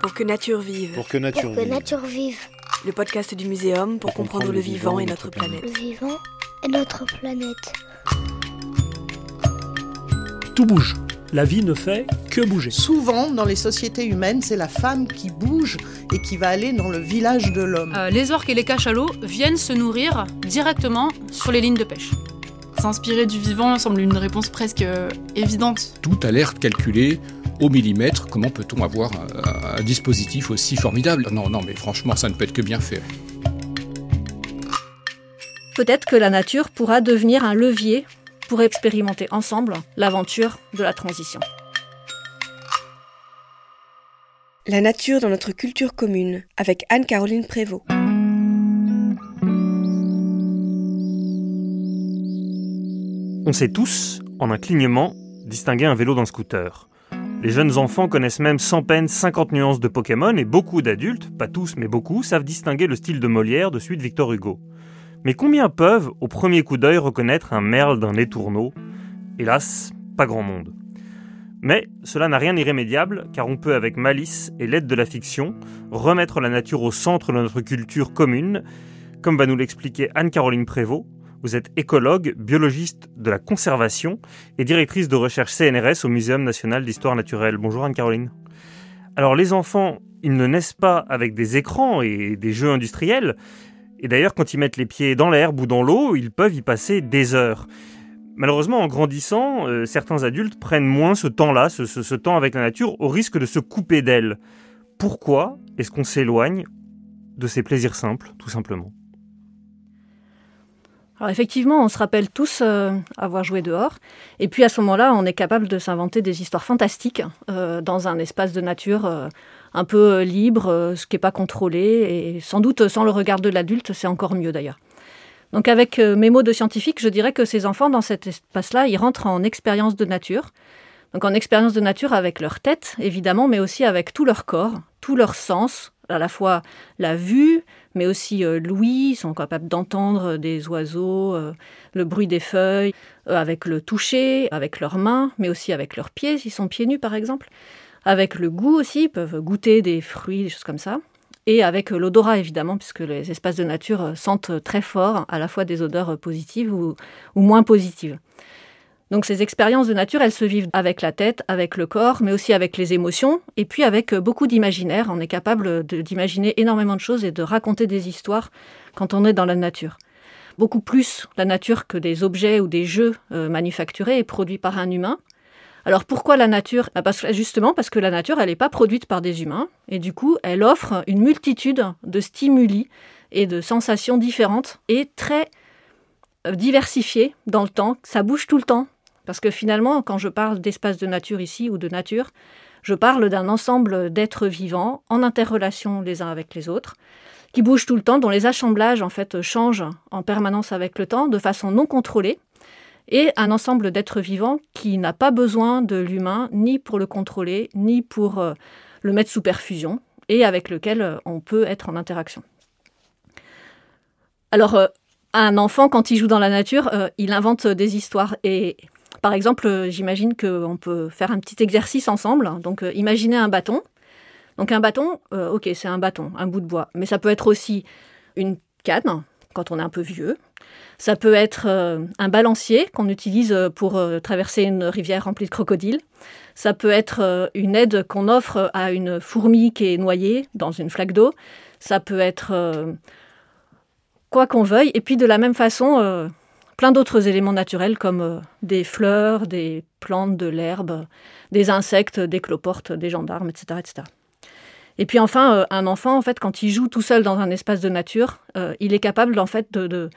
Pour que nature vive. Pour que nature Pour que vive. nature vive. Le podcast du muséum pour, comprendre, le vivant et notre planète. Le vivant et notre planète. Tout bouge. La vie ne fait que bouger. Souvent, dans les sociétés humaines, c'est la femme qui bouge et qui va aller dans le village de l'homme. Euh, les orques et les cachalots viennent se nourrir directement sur les lignes de pêche. S'inspirer du vivant semble une réponse presque euh, évidente. Tout a l'air calculé au millimètre. Comment peut-on avoir un, un dispositif aussi formidable? Non, non, mais franchement, ça ne peut être que bien fait. Peut-être que la nature pourra devenir un levier pour expérimenter ensemble l'aventure de la transition. La nature dans notre culture commune, avec Anne-Caroline Prévost. On sait tous, en un clignement, distinguer un vélo d'un scooter. Les jeunes enfants connaissent même sans peine 50 nuances de Pokémon et beaucoup d'adultes, pas tous mais beaucoup, savent distinguer le style de Molière de celui de Victor Hugo. Mais combien peuvent, au premier coup d'œil, reconnaître un merle d'un étourneau Hélas, pas grand monde. Mais cela n'a rien d'irrémédiable, car on peut, avec malice et l'aide de la fiction, remettre la nature au centre de notre culture commune, comme va nous l'expliquer Anne-Caroline Prévost. Vous êtes écologue, biologiste de la conservation et directrice de recherche CNRS au Muséum national d'histoire naturelle. Bonjour Anne-Caroline. Alors les enfants, ils ne naissent pas avec des écrans et des jeux industriels, et d'ailleurs, quand ils mettent les pieds dans l'herbe ou dans l'eau, ils peuvent y passer des heures. Malheureusement, en grandissant, euh, certains adultes prennent moins ce temps-là, ce, temps avec la nature, au risque de se couper d'elle. Pourquoi est-ce qu'on s'éloigne de ces plaisirs simples, tout simplement? Alors effectivement, on se rappelle tous euh, avoir joué dehors, et puis à ce moment-là, on est capable de s'inventer des histoires fantastiques euh, dans un espace de nature euh, un peu libre, ce qui n'est pas contrôlé, et sans doute sans le regard de l'adulte, c'est encore mieux d'ailleurs. Donc avec mes mots de scientifique, je dirais que ces enfants, dans cet espace-là, ils rentrent en expérience de nature. Donc en expérience de nature avec leur tête, évidemment, mais aussi avec tout leur corps, tout leur sens, à la fois la vue, mais aussi euh, l'ouïe, sont capables d'entendre des oiseaux, euh, le bruit des feuilles, euh, avec le toucher, avec leurs mains, mais aussi avec leurs pieds, s'ils sont pieds nus par exemple. Avec le goût aussi, ils peuvent goûter des fruits, des choses comme ça. Et avec euh, l'odorat évidemment, puisque les espaces de nature euh, sentent très fort à la fois des odeurs euh, positives ou, ou moins positives. Donc ces expériences de nature, elles se vivent avec la tête, avec le corps, mais aussi avec les émotions, et puis avec euh, beaucoup d'imaginaire. On est capable d'imaginer énormément de choses et de raconter des histoires quand on est dans la nature. Beaucoup plus la nature que des objets ou des jeux euh, manufacturés et produits par un humain. Alors pourquoi la nature? Bah, parce, Justement parce que la nature, elle n'est pas produite par des humains, et du coup, elle offre une multitude de stimuli et de sensations différentes et très euh, diversifiées dans le temps. Ça bouge tout le temps. Parce que finalement, quand je parle d'espace de nature ici ou de nature, je parle d'un ensemble d'êtres vivants en interrelation les uns avec les autres, qui bougent tout le temps, dont les assemblages en fait changent en permanence avec le temps de façon non contrôlée, et un ensemble d'êtres vivants qui n'a pas besoin de l'humain ni pour le contrôler, ni pour euh, le mettre sous perfusion, et avec lequel euh, on peut être en interaction. Alors, euh, un enfant, quand il joue dans la nature, il invente des histoires. Et par exemple, euh, j'imagine qu'on peut faire un petit exercice ensemble. Donc, euh, imaginez un bâton. Donc, un bâton, euh, ok, c'est un bâton, un bout de bois. Mais ça peut être aussi une canne, quand on est un peu vieux. Ça peut être un balancier qu'on utilise pour traverser une rivière remplie de crocodiles. Ça peut être une aide qu'on offre à une fourmi qui est noyée dans une flaque d'eau. Ça peut être quoi qu'on veuille. Et puis de la même façon, plein d'autres éléments naturels comme euh, des fleurs, des plantes, de l'herbe, des insectes, des cloportes, des gendarmes, etc. Et puis enfin, euh, un enfant, en fait, quand il joue tout seul dans un espace de nature, euh, il est capable en fait de,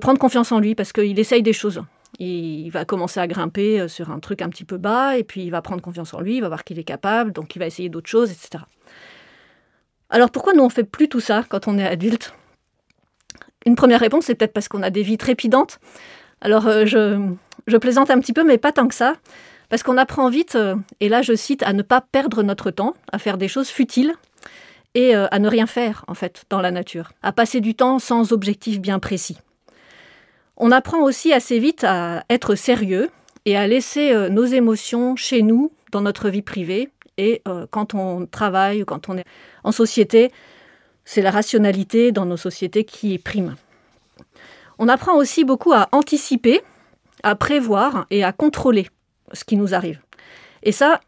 prendre confiance en lui parce qu'il essaye des choses. Il va commencer à grimper sur un truc un petit peu bas et puis il va prendre confiance en lui, il va voir qu'il est capable, donc il va essayer d'autres choses, etc. Alors pourquoi nous on fait plus tout ça quand on est adulte? Une première réponse, c'est peut-être parce qu'on a des vies trépidantes. Alors euh, je, plaisante un petit peu, mais pas tant que ça. Parce qu'on apprend vite, euh, et là je cite, à ne pas perdre notre temps, à faire des choses futiles et euh, à ne rien faire, en fait, dans la nature, à passer du temps sans objectif bien précis. On apprend aussi assez vite à être sérieux et à laisser nos émotions chez nous, dans notre vie privée, Et quand on travaille, quand on est en société, c'est la rationalité dans nos sociétés qui prime. On apprend aussi beaucoup à anticiper, à prévoir et à contrôler ce qui nous arrive. Et ça,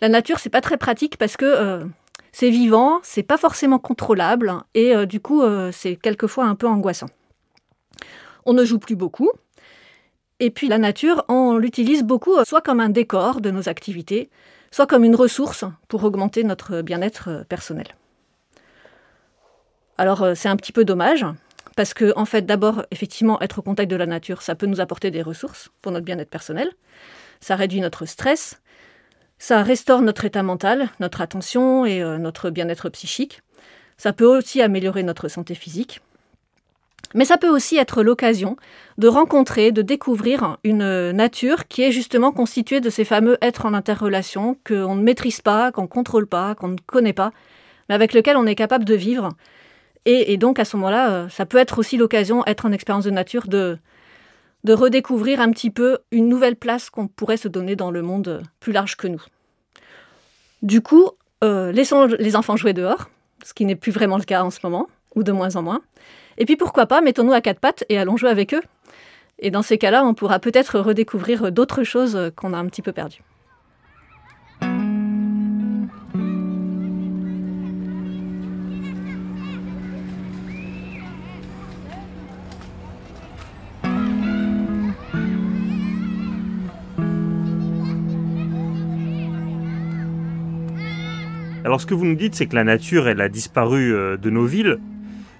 la nature, c'est pas très pratique parce que euh, c'est vivant, c'est pas forcément contrôlable et euh, du coup, euh, c'est quelquefois un peu angoissant. On ne joue plus beaucoup. Et puis la nature, on l'utilise beaucoup soit comme un décor de nos activités, soit comme une ressource pour augmenter notre bien-être personnel. Alors c'est un petit peu dommage, parce que, en fait, d'abord, effectivement, être au contact de la nature, ça peut nous apporter des ressources pour notre bien-être personnel. Ça réduit notre stress. Ça restaure notre état mental, notre attention et euh, notre bien-être psychique. Ça peut aussi améliorer notre santé physique. Mais ça peut aussi être l'occasion de rencontrer, de découvrir une nature qui est justement constituée de ces fameux êtres en interrelation qu'on ne maîtrise pas, qu'on ne contrôle pas, qu'on ne connaît pas, mais avec lesquels on est capable de vivre et, donc à ce moment-là, euh, ça peut être aussi l'occasion, être en expérience de nature, de, de redécouvrir un petit peu une nouvelle place qu'on pourrait se donner dans le monde euh, plus large que nous. Du coup, euh, laissons les enfants jouer dehors, ce qui n'est plus vraiment le cas en ce moment, ou de moins en moins. Et puis pourquoi pas, mettons-nous à quatre pattes et allons jouer avec eux. Et dans ces cas-là, on pourra peut-être redécouvrir d'autres choses qu'on a un petit peu perdues. Alors ce que vous nous dites, c'est que la nature, elle a disparu euh, de nos villes,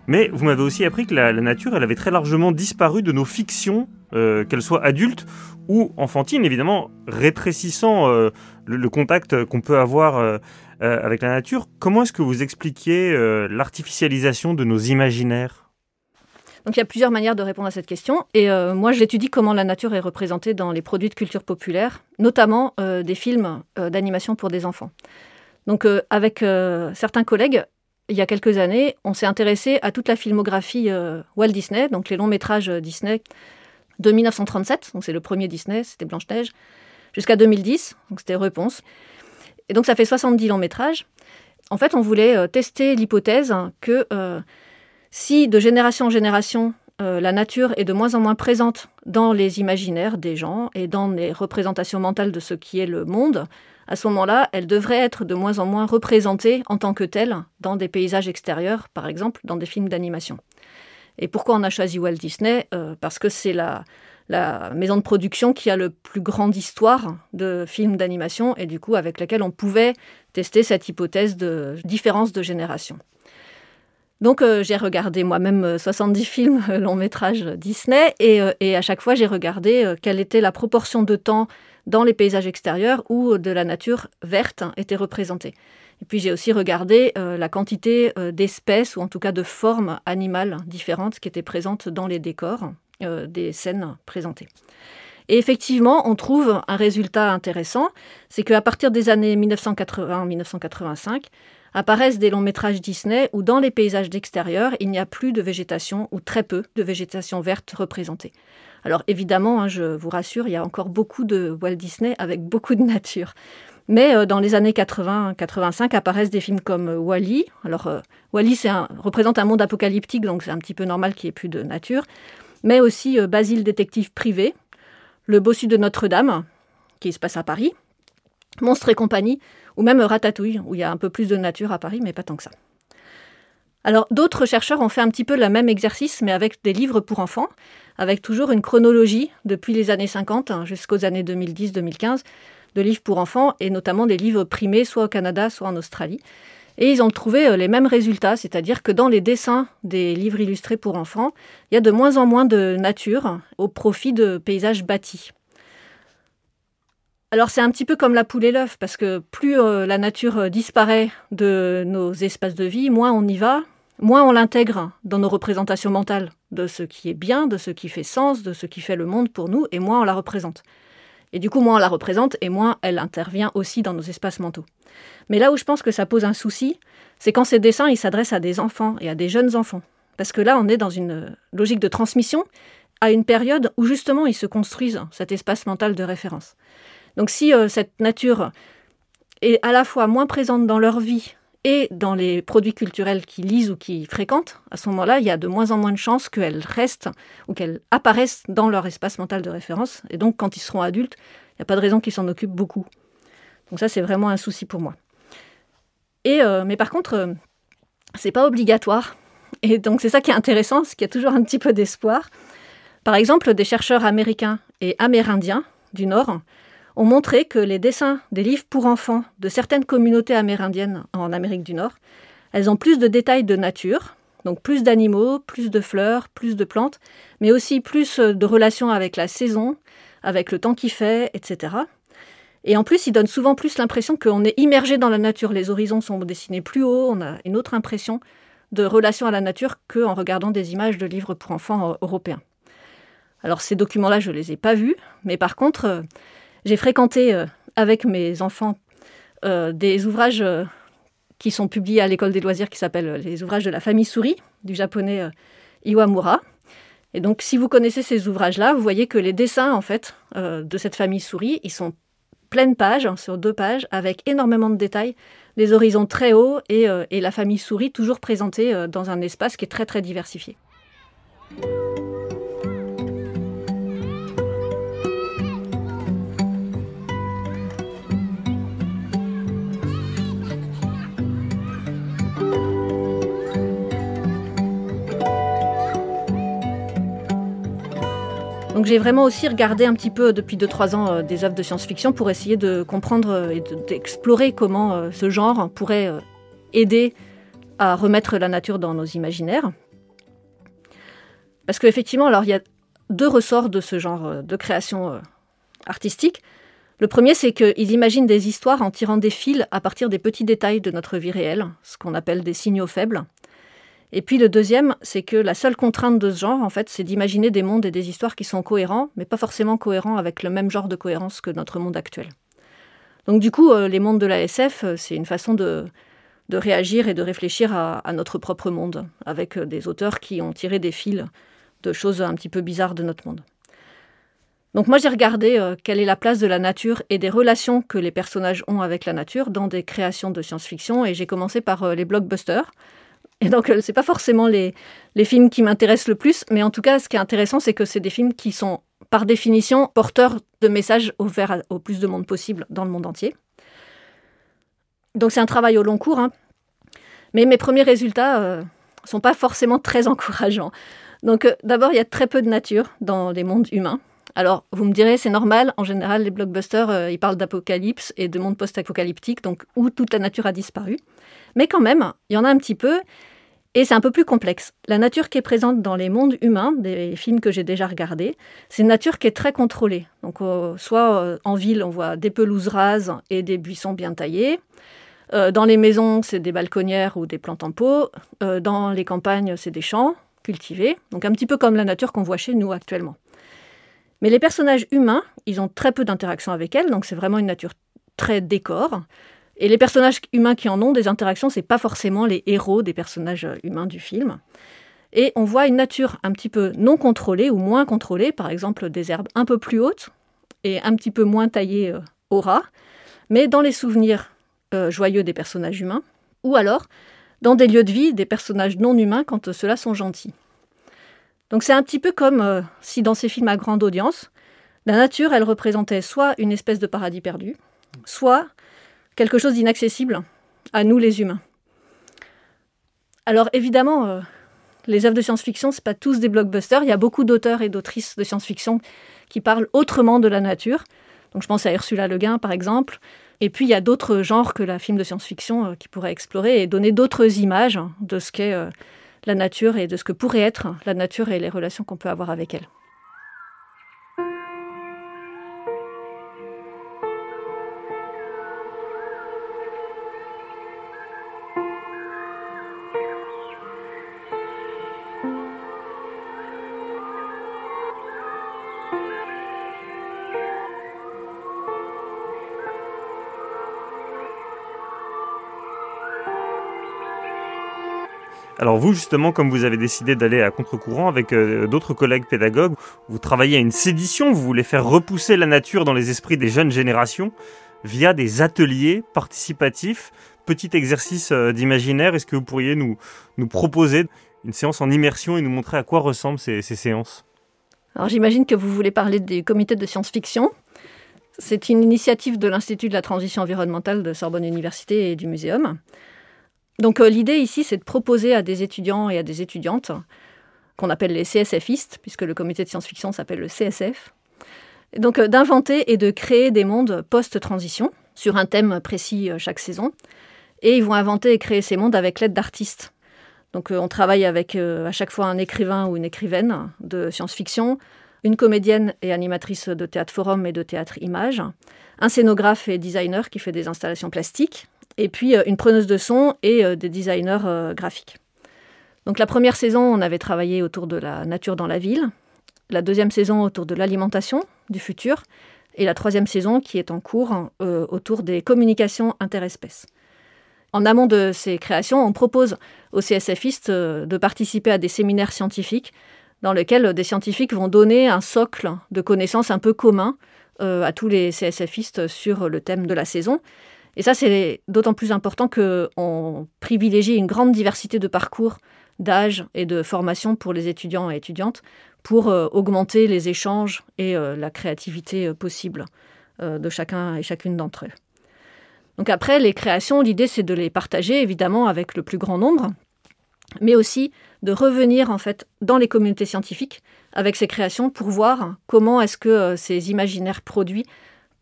mais vous m'avez aussi appris que la, nature, elle avait très largement disparu de nos fictions, euh, qu'elles soient adultes ou enfantines, évidemment, rétrécissant euh, le, contact qu'on peut avoir avec la nature. Comment est-ce que vous expliquez l'artificialisation de nos imaginaires? Donc il y a plusieurs manières de répondre à cette question. Et moi, j'étudie comment la nature est représentée dans les produits de culture populaire, notamment des films d'animation pour des enfants. Donc euh, avec euh, certains collègues, il y a quelques années, on s'est intéressé à toute la filmographie euh, Walt Disney, donc les longs métrages Disney de 1937, donc c'est le premier Disney, c'était Blanche-Neige, jusqu'à 2010, donc c'était Réponse. Et donc ça fait 70 longs métrages. En fait, on voulait tester l'hypothèse que si de génération en génération, la nature est de moins en moins présente dans les imaginaires des gens et dans les représentations mentales de ce qui est le monde, à ce moment-là, elle devrait être de moins en moins représentée en tant que telle dans des paysages extérieurs, par exemple dans des films d'animation. Et pourquoi on a choisi Walt Disney? Euh, Parce que c'est la, maison de production qui a le plus grande histoire de films d'animation et du coup avec laquelle on pouvait tester cette hypothèse de différence de génération. Donc euh, j'ai regardé moi-même 70 euh, films long métrage Disney et, à chaque fois j'ai regardé quelle était la proportion de temps dans les paysages extérieurs où de la nature verte était représentée. Et puis j'ai aussi regardé euh, la quantité euh, d'espèces, ou en tout cas de formes animales différentes qui étaient présentes dans les décors euh, des scènes présentées. Et effectivement, on trouve un résultat intéressant, c'est qu'à partir des années 1980-1985, apparaissent des longs métrages Disney où dans les paysages d'extérieur, il n'y a plus de végétation ou très peu de végétation verte représentée. Alors évidemment, hein, je vous rassure, il y a encore beaucoup de Walt Disney avec beaucoup de nature. Mais euh, dans les années 80-85 apparaissent des films comme euh, Wally. Alors euh, Wally représente un monde apocalyptique, donc c'est un petit peu normal qu'il n'y ait plus de nature. Mais aussi Basile détective privé, Le bossu de Notre-Dame, qui se passe à Paris, Monstre et compagnie, ou même Ratatouille, où il y a un peu plus de nature à Paris, mais pas tant que ça. Alors d'autres chercheurs ont fait un petit peu le même exercice, mais avec des livres pour enfants, avec toujours une chronologie depuis les années 50 hein, jusqu'aux années 2010-2015 de livres pour enfants, et notamment des livres primés soit au Canada, soit en Australie. Et ils ont trouvé euh, les mêmes résultats, c'est-à-dire que dans les dessins des livres illustrés pour enfants, il y a de moins en moins de nature au profit de paysages bâtis. Alors c'est un petit peu comme la poule et l'œuf, parce que plus euh, la nature euh, disparaît de nos espaces de vie, moins on y va, moins on l'intègre dans nos représentations mentales de ce qui est bien, de ce qui fait sens, de ce qui fait le monde pour nous, et moins on la représente. Et du coup, moins on la représente, et moins elle intervient aussi dans nos espaces mentaux. Mais là où je pense que ça pose un souci, c'est quand ces dessins, ils s'adressent à des enfants et à des jeunes enfants. Parce que là, on est dans une logique de transmission à une période où justement ils se construisent cet espace mental de référence. Donc si euh, cette nature est à la fois moins présente dans leur vie et dans les produits culturels qu'ils lisent ou qu'ils fréquentent, à ce moment-là, il y a de moins en moins de chances qu'elles restent ou qu'elles apparaissent dans leur espace mental de référence. Et donc, quand ils seront adultes, il n'y a pas de raison qu'ils s'en occupent beaucoup. Donc ça, c'est vraiment un souci pour moi. Et, euh, mais par contre, euh, c'est pas obligatoire. Et donc c'est ça qui est intéressant, c'est qu'il y a toujours un petit peu d'espoir. Par exemple, des chercheurs américains et amérindiens du Nord ont montré que les dessins des livres pour enfants de certaines communautés amérindiennes en Amérique du Nord, elles ont plus de détails de nature, donc plus d'animaux, plus de fleurs, plus de plantes, mais aussi plus de relations avec la saison, avec le temps qui fait, etc. Et en plus, ils donnent souvent plus l'impression qu'on est immergé dans la nature. Les horizons sont dessinés plus haut, on a une autre impression de relation à la nature qu'en regardant des images de livres pour enfants européens. Alors ces documents-là, je ne les ai pas vus, mais par contre, euh, j'ai fréquenté euh, avec mes enfants des ouvrages qui sont publiés à l'école des loisirs qui s'appellent les ouvrages de la famille souris du japonais Iwamura. Et donc si vous connaissez ces ouvrages-là, vous voyez que les dessins en fait de cette famille souris, ils sont pleine page, hein, sur deux pages, avec énormément de détails, les horizons très hauts et la famille souris toujours présentée dans un espace qui est très très diversifié. Donc j'ai vraiment aussi regardé un petit peu depuis 2-3 ans euh, des œuvres de science-fiction pour essayer de comprendre euh, et d'explorer comment euh, ce genre pourrait aider à remettre la nature dans nos imaginaires. Parce qu'effectivement, alors il y a deux ressorts de ce genre de création artistique. Le premier, c'est qu'ils imaginent des histoires en tirant des fils à partir des petits détails de notre vie réelle, ce qu'on appelle des signaux faibles. Et puis le deuxième, c'est que la seule contrainte de ce genre, en fait, c'est d'imaginer des mondes et des histoires qui sont cohérents, mais pas forcément cohérents avec le même genre de cohérence que notre monde actuel. Donc du coup, euh, les mondes de la SF, euh, c'est une façon de, de, réagir et de réfléchir à, notre propre monde, avec euh, des auteurs qui ont tiré des fils de choses un petit peu bizarres de notre monde. Donc moi j'ai regardé quelle est la place de la nature et des relations que les personnages ont avec la nature dans des créations de science-fiction et j'ai commencé par les blockbusters, et donc, euh, ce n'est pas forcément les, films qui m'intéressent le plus, mais en tout cas, ce qui est intéressant, c'est que c'est des films qui sont, par définition, porteurs de messages ouverts au plus de monde possible dans le monde entier. Donc, c'est un travail au long cours. Hein. Mais mes premiers résultats euh, sont pas forcément très encourageants. Donc, euh, d'abord, il y a très peu de nature dans les mondes humains. Alors, vous me direz, c'est normal. En général, les blockbusters, ils parlent d'apocalypse et de monde post-apocalyptique, donc où toute la nature a disparu. Mais quand même, il y en a un petit peu. Et c'est un peu plus complexe. La nature qui est présente dans les mondes humains, des films que j'ai déjà regardés, c'est une nature qui est très contrôlée. Donc, euh, soit euh, en ville, on voit des pelouses rases et des buissons bien taillés. Euh, dans les maisons, c'est des balconnières ou des plantes en pot. dans les campagnes, c'est des champs cultivés. Donc, un petit peu comme la nature qu'on voit chez nous actuellement. Mais les personnages humains, ils ont très peu d'interaction avec elle, donc c'est vraiment une nature très décor. Et les personnages humains qui en ont des interactions, c'est pas forcément les héros des personnages humains du film. Et on voit une nature un petit peu non contrôlée ou moins contrôlée, par exemple des herbes un peu plus hautes et un petit peu moins taillées euh, au ras, mais dans les souvenirs euh, joyeux des personnages humains, ou alors dans des lieux de vie des personnages non humains quand ceux-là sont gentils. Donc c'est un petit peu comme euh, si dans ces films à grande audience, la nature, elle représentait soit une espèce de paradis perdu, soit quelque chose d'inaccessible à nous les humains. Alors évidemment, euh, les œuvres de science-fiction, ce pas tous des blockbusters. Il y a beaucoup d'auteurs et d'autrices de science-fiction qui parlent autrement de la nature. Donc je pense à Ursula Le Guin par exemple. Et puis il y a d'autres genres que la film de science-fiction euh, qui pourraient explorer et donner d'autres images de ce qu'est euh, la nature et de ce que pourrait être la nature et les relations qu'on peut avoir avec elle. Vous, justement, comme vous avez décidé d'aller à contre-courant avec euh, d'autres collègues pédagogues, vous travaillez à une sédition, vous voulez faire repousser la nature dans les esprits des jeunes générations. via des ateliers participatifs. Petit exercice euh, d'imaginaire, est-ce que vous pourriez nous, nous proposer une séance en immersion et nous montrer à quoi ressemblent ces, ces séances? Alors j'imagine que vous voulez parler du comité de science-fiction. C'est une initiative de l'Institut de la transition environnementale de Sorbonne Université et du Muséum. Donc euh, l'idée ici, c'est de proposer à des étudiants et à des étudiantes, qu'on appelle les CSFistes, puisque le comité de science-fiction s'appelle le CSF, donc euh, d'inventer et de créer des mondes post-transition sur un thème précis euh, chaque saison. Et ils vont inventer et créer ces mondes avec l'aide d'artistes. Donc on travaille avec à chaque fois un écrivain ou une écrivaine de science-fiction, une comédienne et animatrice de théâtre forum et de théâtre image, un scénographe et designer qui fait des installations plastiques, et puis euh, une preneuse de son et euh, des designers euh, graphiques. Donc la première saison, on avait travaillé autour de la nature dans la ville, la deuxième saison autour de l'alimentation du futur, et la troisième saison qui est en cours autour des communications interespèces. En amont de ces créations, on propose aux CSFistes de participer à des séminaires scientifiques dans lesquels des scientifiques vont donner un socle de connaissances un peu commun à tous les CSFistes sur le thème de la saison. Et ça, c'est d'autant plus important qu'on privilégie une grande diversité de parcours, d'âge et de formation pour les étudiants et étudiantes pour euh, augmenter les échanges et euh, la créativité euh, possible de chacun et chacune d'entre eux. Donc après, les créations, l'idée c'est de les partager évidemment avec le plus grand nombre, mais aussi de revenir en fait dans les communautés scientifiques avec ces créations pour voir comment est-ce que ces imaginaires produits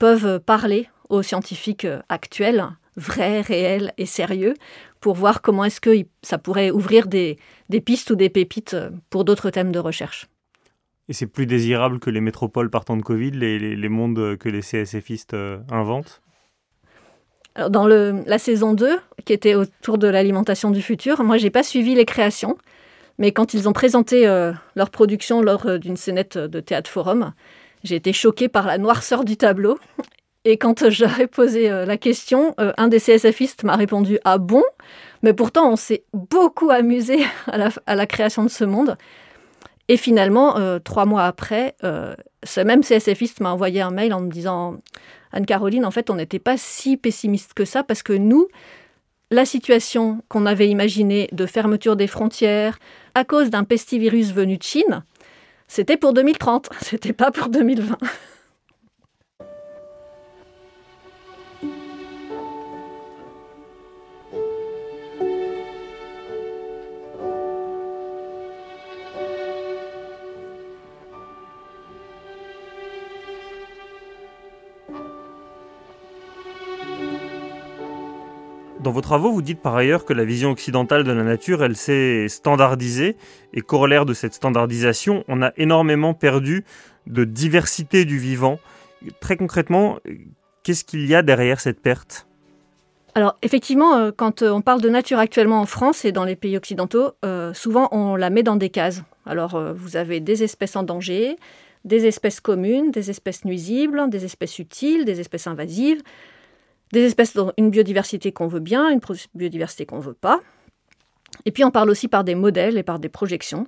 peuvent parler aux scientifiques euh, actuels, vrais, réels et sérieux, pour voir comment est-ce que ça pourrait ouvrir des, pistes ou des pépites euh, pour d'autres thèmes de recherche. Et c'est plus désirable que les métropoles partant de Covid, les, mondes que les CSFistes euh, inventent? Dans la saison 2, qui était autour de l'alimentation du futur, moi, j'ai pas suivi les créations. Mais quand ils ont présenté leur production lors d'une scénette de théâtre forum, j'ai été choquée par la noirceur du tableau et quand j'avais posé euh, la question, euh, un des CSFistes m'a répondu Ah bon? Mais pourtant, on s'est beaucoup amusé à la, création de ce monde. Et finalement, euh, trois mois après, ce même CSFiste m'a envoyé un mail en me disant Anne-Caroline, en fait, on n'était pas si pessimiste que ça parce que nous, la situation qu'on avait imaginée de fermeture des frontières à cause d'un pestivirus venu de Chine, c'était pour 2030, c'était pas pour 2020. Dans vos travaux, vous dites par ailleurs que la vision occidentale de la nature, elle s'est standardisée, et corollaire de cette standardisation, on a énormément perdu de diversité du vivant. Très concrètement, qu'est-ce qu'il y a derrière cette perte? Alors effectivement, euh, quand euh, on parle de nature actuellement en France et dans les pays occidentaux, euh, souvent on la met dans des cases. Alors vous avez des espèces en danger, des espèces communes, des espèces nuisibles, des espèces utiles, des espèces invasives des espèces dans une biodiversité qu'on veut bien, une biodiversité qu'on ne veut pas. Et puis on parle aussi par des modèles et par des projections.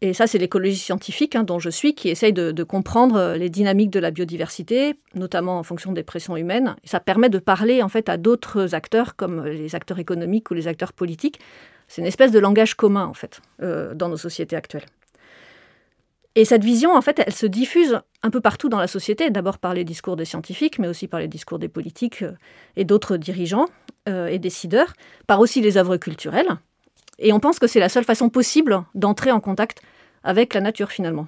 Et ça, c'est l'écologie scientifique hein, dont je suis, qui essaye de, comprendre euh, les dynamiques de la biodiversité, notamment en fonction des pressions humaines. ça permet de parler en fait à d'autres acteurs, comme les acteurs économiques ou les acteurs politiques. C'est une espèce de langage commun en fait euh, dans nos sociétés actuelles. Et cette vision, en fait, elle se diffuse un peu partout dans la société, d'abord par les discours des scientifiques, mais aussi par les discours des politiques euh, et d'autres dirigeants euh, et décideurs, par aussi les œuvres culturelles. Et on pense que c'est la seule façon possible d'entrer en contact avec la nature finalement.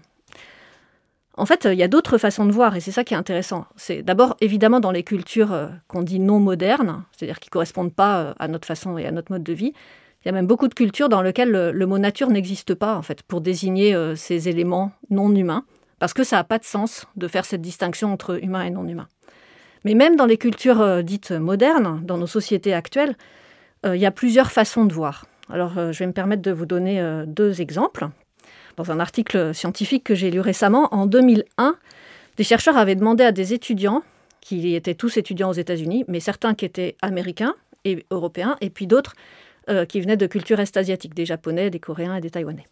En fait, il y a d'autres façons de voir, et c'est ça qui est intéressant. C'est d'abord évidemment dans les cultures euh, qu'on dit non modernes, c'est-à-dire qui ne correspondent pas à notre façon et à notre mode de vie, il y a même beaucoup de cultures dans lesquelles le, mot nature n'existe pas, en fait, pour désigner ces éléments non humains, parce que ça n'a pas de sens de faire cette distinction entre humain et non humain. Mais même dans les cultures euh, dites modernes, dans nos sociétés actuelles, euh, il y a plusieurs façons de voir. Alors, je vais me permettre de vous donner deux exemples. Dans un article scientifique que j'ai lu récemment, en 2001, des chercheurs avaient demandé à des étudiants, qui étaient tous étudiants aux États-Unis, mais certains qui étaient américains et européens, et puis d'autres euh, qui venaient de cultures est-asiatiques, des Japonais, des Coréens et des Taïwanais.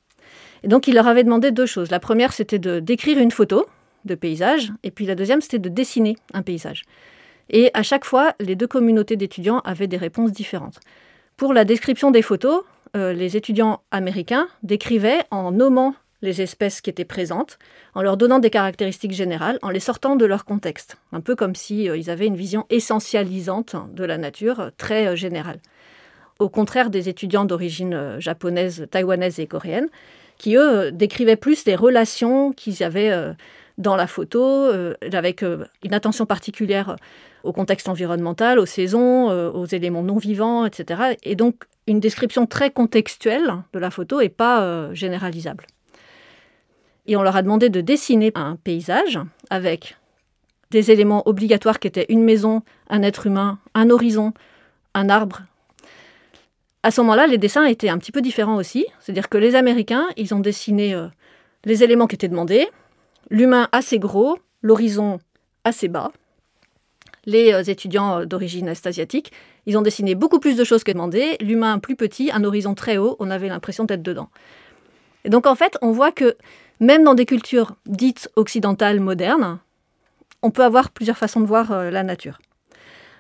Et donc, il leur avait demandé deux choses. La première, c'était de décrire une photo de paysage, et puis la deuxième, c'était de dessiner un paysage. Et à chaque fois, les deux communautés d'étudiants avaient des réponses différentes. Pour la description des photos, euh, les étudiants américains décrivaient en nommant les espèces qui étaient présentes, en leur donnant des caractéristiques générales, en les sortant de leur contexte, un peu comme s'ils si, euh, avaient une vision essentialisante de la nature, euh, très générale. Au contraire des étudiants d'origine japonaise, taïwanaise et coréenne, qui eux décrivaient plus les relations qu'ils avaient dans la photo, avec une attention particulière au contexte environnemental, aux saisons, aux éléments non vivants, etc. Et donc une description très contextuelle de la photo et pas généralisable. Et on leur a demandé de dessiner un paysage avec des éléments obligatoires qui étaient une maison, un être humain, un horizon, un arbre. À ce moment-là, les dessins étaient un petit peu différents aussi. C'est-à-dire que les Américains, ils ont dessiné euh, les éléments qui étaient demandés, l'humain assez gros, l'horizon assez bas. Les euh, étudiants euh, d'origine est-asiatique, ils ont dessiné beaucoup plus de choses que demandé, l'humain plus petit, un horizon très haut, on avait l'impression d'être dedans. Et donc en fait, on voit que même dans des cultures dites occidentales modernes, on peut avoir plusieurs façons de voir la nature.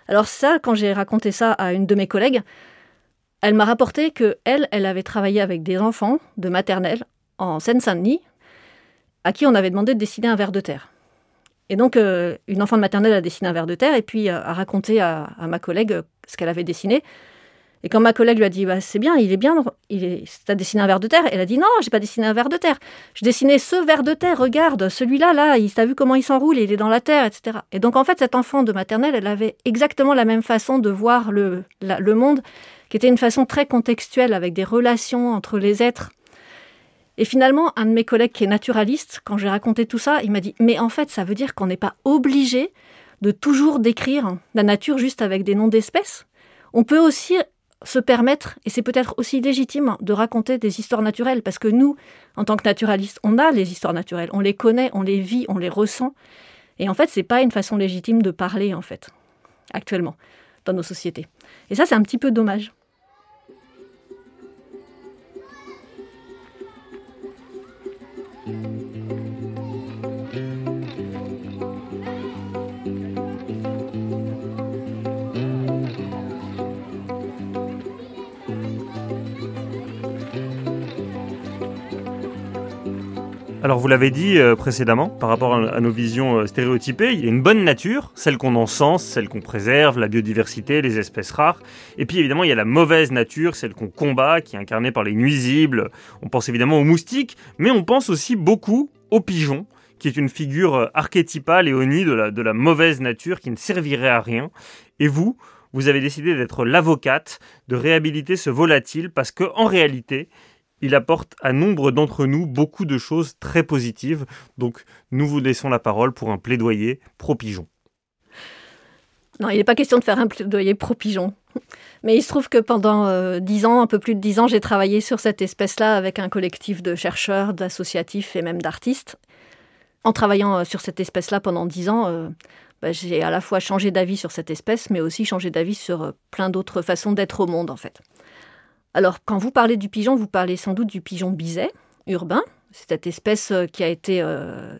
Alors ça, quand j'ai raconté ça à une de mes collègues, elle m'a rapporté que elle, elle avait travaillé avec des enfants de maternelle en Seine-Saint-Denis, à qui on avait demandé de dessiner un ver de terre. Et donc, euh, une enfant de maternelle a dessiné un ver de terre et puis euh, a raconté à ma collègue ce qu'elle avait dessiné. Et quand ma collègue lui a dit bah, C'est bien, il est bien, il est, as dessiné un ver de terre Elle a dit Non, j'ai pas dessiné un ver de terre. Je dessinais ce ver de terre, regarde, celui-là, là, il t'a vu comment il s'enroule, il est dans la terre, etc. Et donc en fait, cet enfant de maternelle, elle avait exactement la même façon de voir le, le monde, qui était une façon très contextuelle, avec des relations entre les êtres. Et finalement, un de mes collègues qui est naturaliste, quand j'ai raconté tout ça, il m'a dit Mais en fait, ça veut dire qu'on n'est pas obligé de toujours décrire la nature juste avec des noms d'espèces. On peut aussi se permettre, et c'est peut-être aussi légitime, de raconter des histoires naturelles, parce que nous, en tant que naturalistes, on a les histoires naturelles, on les connaît, on les vit, on les ressent. Et en fait, c'est pas une façon légitime de parler, en fait, actuellement, dans nos sociétés. Et ça, c'est un petit peu dommage. Alors vous l'avez dit euh, précédemment, par rapport à, nos visions euh, stéréotypées, il y a une bonne nature, celle qu'on encense, celle qu'on préserve, la biodiversité, les espèces rares. Et puis évidemment, il y a la mauvaise nature, celle qu'on combat, qui est incarnée par les nuisibles. On pense évidemment aux moustiques, mais on pense aussi beaucoup aux pigeons, qui est une figure euh, archétypale et onie de la, de la mauvaise nature qui ne servirait à rien. Et vous, vous avez décidé d'être l'avocate, de réhabiliter ce volatile, parce qu'en réalité, il apporte à nombre d'entre nous beaucoup de choses très positives. Donc nous vous laissons la parole pour un plaidoyer pro-pigeon. Non, il n'est pas question de faire un plaidoyer pro-pigeon. Mais il se trouve que pendant euh, dix ans, un peu plus de dix ans, j'ai travaillé sur cette espèce-là avec un collectif de chercheurs, d'associatifs et même d'artistes. En travaillant euh, sur cette espèce-là pendant dix ans, euh, bah, j'ai à la fois changé d'avis sur cette espèce, mais aussi changé d'avis sur plein d'autres façons d'être au monde, en fait. Alors, quand vous parlez du pigeon, vous parlez sans doute du pigeon biset urbain. C'est cette espèce euh, qui a été euh,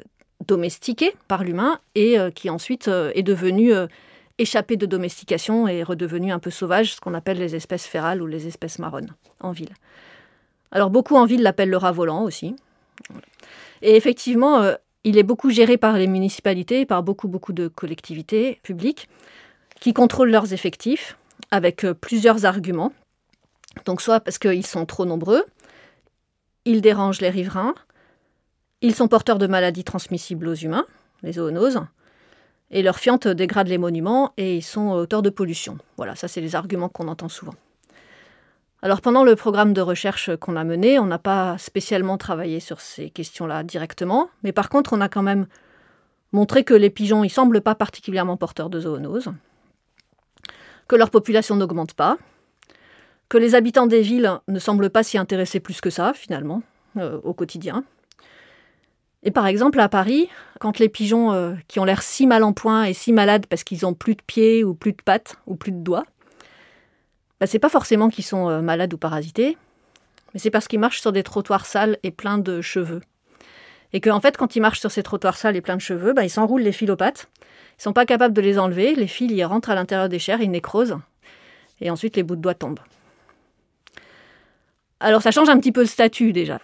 domestiquée par l'humain et euh, qui ensuite est devenue échappée de domestication et redevenue un peu sauvage, ce qu'on appelle les espèces férales ou les espèces marronnes en ville. Alors, beaucoup en ville l'appellent le rat volant aussi. Et effectivement, il est beaucoup géré par les municipalités, par beaucoup, beaucoup de collectivités publiques qui contrôlent leurs effectifs avec plusieurs arguments. Donc soit parce qu'ils sont trop nombreux, ils dérangent les riverains, ils sont porteurs de maladies transmissibles aux humains, les zoonoses, et leurs fientes dégradent les monuments et ils sont auteurs de pollution. Voilà, ça c'est les arguments qu'on entend souvent. Alors pendant le programme de recherche qu'on a mené, on n'a pas spécialement travaillé sur ces questions-là directement, mais par contre on a quand même montré que les pigeons, ils semblent pas particulièrement porteurs de zoonoses, que leur population n'augmente pas, que les habitants des villes ne semblent pas s'y intéresser plus que ça, finalement, euh, au quotidien. Et par exemple, à Paris, quand les pigeons euh, qui ont l'air si mal en point et si malades parce qu'ils ont plus de pieds ou plus de pattes ou plus de doigts, bah, c'est pas forcément qu'ils sont euh, malades ou parasités, mais c'est parce qu'ils marchent sur des trottoirs sales et pleins de cheveux. Et qu'en fait, quand ils marchent sur ces trottoirs sales et pleins de cheveux, bah, ils s'enroulent les fils aux pattes, Ils sont pas capables de les enlever. Les fils y rentrent à l'intérieur des chairs, ils nécrosent. Et ensuite, les bouts de doigts tombent. Alors, ça change un petit peu le statut déjà.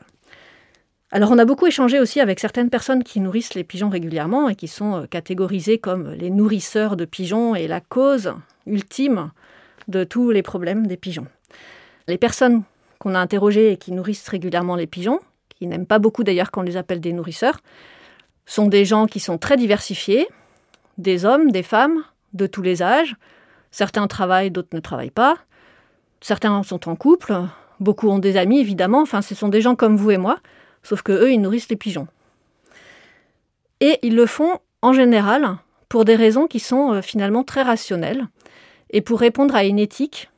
Alors, on a beaucoup échangé aussi avec certaines personnes qui nourrissent les pigeons régulièrement et qui sont euh, catégorisées comme les nourrisseurs de pigeons et la cause ultime de tous les problèmes des pigeons. Les personnes qu'on a interrogées et qui nourrissent régulièrement les pigeons, qui n'aiment pas beaucoup d'ailleurs qu'on les appelle des nourrisseurs, sont des gens qui sont très diversifiés, des hommes, des femmes, de tous les âges. Certains travaillent, d'autres ne travaillent pas. Certains sont en couple, beaucoup ont des amis évidemment, enfin ce sont des gens comme vous et moi, sauf que eux ils nourrissent les pigeons. Et ils le font en général pour des raisons qui sont euh, finalement très rationnelles et pour répondre à une éthique,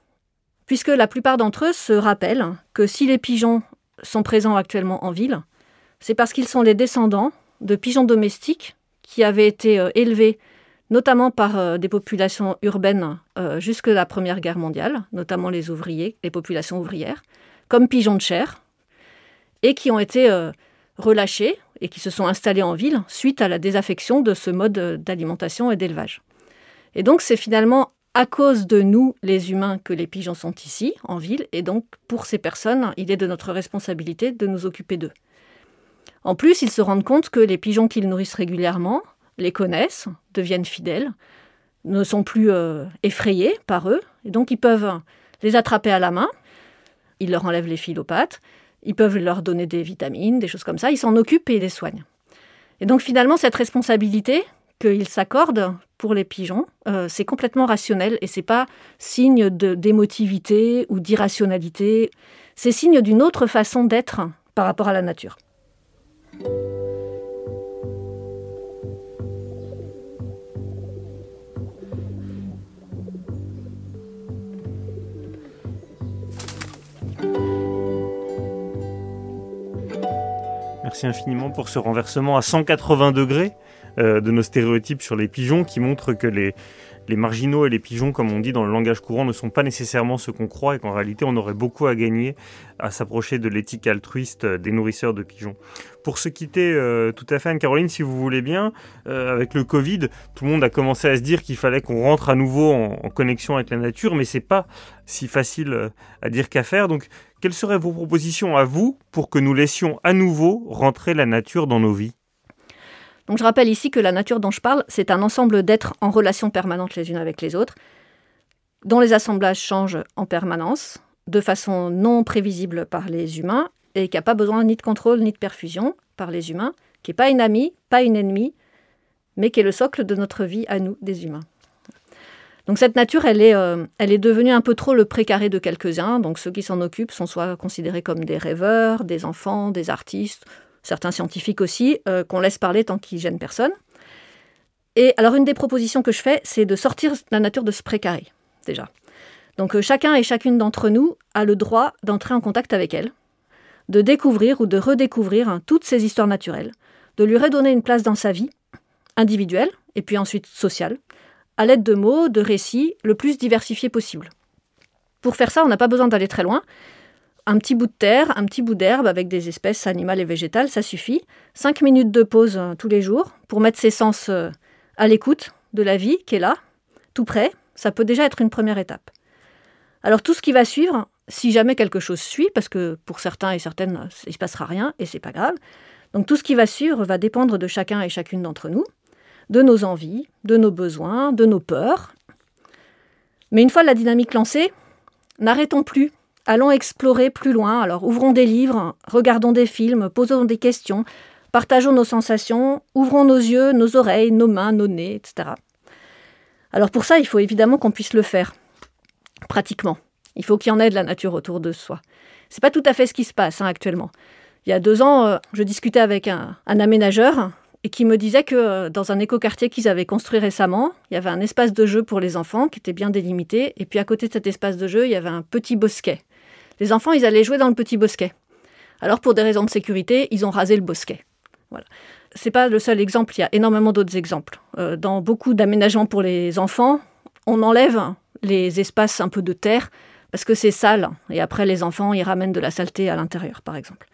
puisque la plupart d'entre eux se rappellent que si les pigeons sont présents actuellement en ville, c'est parce qu'ils sont les descendants de pigeons domestiques qui avaient été euh, élevés notamment par euh, des populations urbaines euh, jusque la Première Guerre mondiale, notamment les ouvriers, les populations ouvrières, comme pigeons de chair, et qui ont été relâchés et qui se sont installés en ville suite à la désaffection de ce mode d'alimentation et d'élevage. Et donc c'est finalement à cause de nous, les humains, que les pigeons sont ici, en ville, et donc pour ces personnes, il est de notre responsabilité de nous occuper d'eux. En plus, ils se rendent compte que les pigeons qu'ils nourrissent régulièrement les connaissent, deviennent fidèles, ne sont plus euh, effrayés par eux, et donc ils peuvent les attraper à la main, ils leur enlèvent les fils ils peuvent leur donner des vitamines, des choses comme ça, ils s'en occupent et ils les soignent. Et donc finalement, cette responsabilité qu'ils s'accordent pour les pigeons, euh, c'est complètement rationnel et c'est pas signe d'émotivité ou d'irrationalité, c'est signe d'une autre façon d'être par rapport à la nature. Infiniment pour ce renversement à 180 degrés euh, de nos stéréotypes sur les pigeons qui montrent que les, les marginaux et les pigeons, comme on dit dans le langage courant, ne sont pas nécessairement ce qu'on croit et qu'en réalité on aurait beaucoup à gagner à s'approcher de l'éthique altruiste des nourrisseurs de pigeons. Pour se quitter euh, tout à fait, Anne-Caroline, si vous voulez bien, euh, avec le Covid, tout le monde a commencé à se dire qu'il fallait qu'on rentre à nouveau en, connexion avec la nature, mais c'est pas si facile euh, à dire qu'à faire. Donc, quelles seraient vos propositions à vous pour que nous laissions à nouveau rentrer la nature dans nos vies? Je rappelle ici que la nature dont je parle, c'est un ensemble d'êtres en relation permanente les unes avec les autres, dont les assemblages changent en permanence, de façon non prévisible par les humains, et qui n'a pas besoin ni de contrôle ni de perfusion par les humains, qui n'est pas une amie, pas une ennemie, mais qui est le socle de notre vie à nous, des humains. Donc cette nature, elle est, euh, elle est devenue un peu trop le précaré de quelques-uns. Donc ceux qui s'en occupent sont soit considérés comme des rêveurs, des enfants, des artistes, certains scientifiques aussi, euh, qu'on laisse parler tant qu'ils gênent personne. Et alors une des propositions que je fais, c'est de sortir la nature de ce précaré, déjà. Donc euh, chacun et chacune d'entre nous a le droit d'entrer en contact avec elle, de découvrir ou de redécouvrir hein, toutes ces histoires naturelles, de lui redonner une place dans sa vie, individuelle et puis ensuite sociale, à l'aide de mots, de récits, le plus diversifiés possible. Pour faire ça, on n'a pas besoin d'aller très loin un petit bout de terre, un petit bout d'herbe avec des espèces animales et végétales, ça suffit. Cinq minutes de pause euh, tous les jours pour mettre ses sens euh, à l'écoute de la vie qui est là, tout près, ça peut déjà être une première étape. Alors tout ce qui va suivre, si jamais quelque chose suit, parce que pour certains et certaines, il ne se passera rien et c'est pas grave, donc tout ce qui va suivre va dépendre de chacun et chacune d'entre nous, de nos envies, de nos besoins, de nos peurs. Mais une fois la dynamique lancée, n'arrêtons plus Allons explorer plus loin. Alors ouvrons des livres, regardons des films, posons des questions, partageons nos sensations, ouvrons nos yeux, nos oreilles, nos mains, nos nez, etc. Alors pour ça, il faut évidemment qu'on puisse le faire, pratiquement. Il faut qu'il y en ait de la nature autour de soi. C'est pas tout à fait ce qui se passe hein, actuellement. Il y a deux ans, euh, je discutais avec un, aménageur et qui me disait que euh, dans un écoquartier qu'ils avaient construit récemment, il y avait un espace de jeu pour les enfants qui était bien délimité, et puis à côté de cet espace de jeu, il y avait un petit bosquet les enfants, ils allaient jouer dans le petit bosquet. Alors, pour des raisons de sécurité, ils ont rasé le bosquet. Voilà. C'est pas le seul exemple, il y a énormément d'autres exemples. Euh, dans beaucoup d'aménagements pour les enfants, on enlève les espaces un peu de terre parce que c'est sale. Et après, les enfants, ils ramènent de la saleté à l'intérieur, par exemple.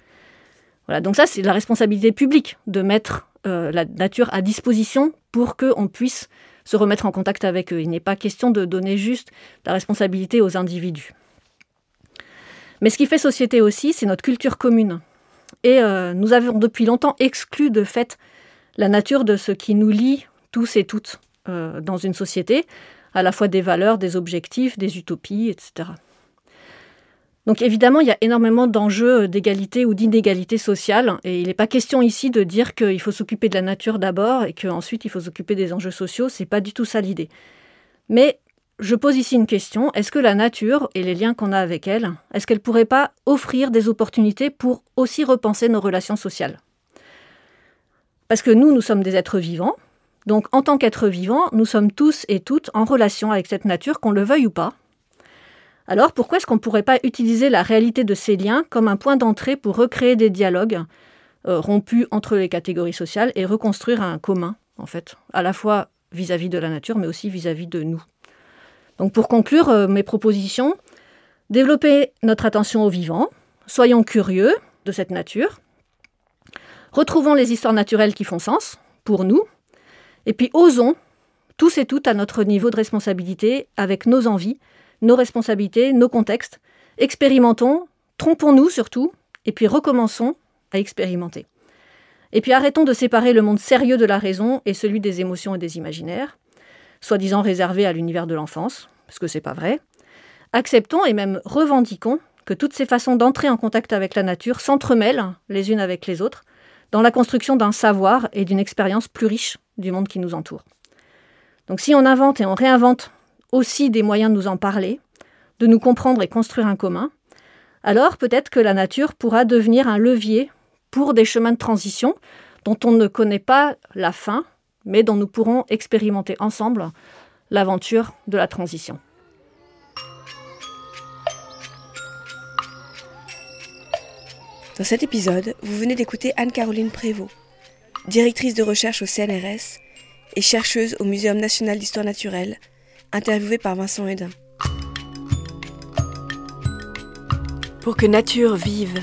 Voilà, donc ça, c'est la responsabilité publique de mettre euh, la nature à disposition pour qu'on puisse se remettre en contact avec eux. Il n'est pas question de donner juste la responsabilité aux individus. Mais ce qui fait société aussi, c'est notre culture commune. Et euh, nous avons depuis longtemps exclu de fait la nature de ce qui nous lie tous et toutes euh, dans une société, à la fois des valeurs, des objectifs, des utopies, etc. Donc évidemment, il y a énormément d'enjeux d'égalité ou d'inégalité sociale, et il n'est pas question ici de dire qu'il faut s'occuper de la nature d'abord et qu'ensuite il faut s'occuper des enjeux sociaux, c'est pas du tout ça l'idée. Mais je pose ici une question, est-ce que la nature et les liens qu'on a avec elle, est-ce qu'elle pourrait pas offrir des opportunités pour aussi repenser nos relations sociales? Parce que nous, nous sommes des êtres vivants, donc en tant qu'êtres vivants, nous sommes tous et toutes en relation avec cette nature, qu'on le veuille ou pas, alors pourquoi est-ce qu'on ne pourrait pas utiliser la réalité de ces liens comme un point d'entrée pour recréer des dialogues euh, rompus entre les catégories sociales et reconstruire un commun, en fait, à la fois vis-à-vis de la nature, mais aussi vis-à-vis de nous? Donc pour conclure euh, mes propositions, développer notre attention au vivant, soyons curieux de cette nature, retrouvons les histoires naturelles qui font sens pour nous, et puis osons, tous et toutes à notre niveau de responsabilité, avec nos envies, nos responsabilités, nos contextes. Expérimentons, trompons-nous surtout, et puis recommençons à expérimenter. Et puis arrêtons de séparer le monde sérieux de la raison et celui des émotions et des imaginaires, soi-disant réservé à l'univers de l'enfance, parce que c'est pas vrai. Acceptons et même revendiquons que toutes ces façons d'entrer en contact avec la nature s'entremêlent les unes avec les autres dans la construction d'un savoir et d'une expérience plus riche du monde qui nous entoure. Donc si on invente et on réinvente aussi des moyens de nous en parler, de nous comprendre et construire un commun, alors peut-être que la nature pourra devenir un levier pour des chemins de transition dont on ne connaît pas la fin, mais dont nous pourrons expérimenter ensemble l'aventure de la transition. Dans cet épisode, vous venez d'écouter Anne-Caroline Prévost, directrice de recherche au CNRS et chercheuse au Muséum national d'histoire naturelle interviewé par Vincent Hedin. Pour que nature vive.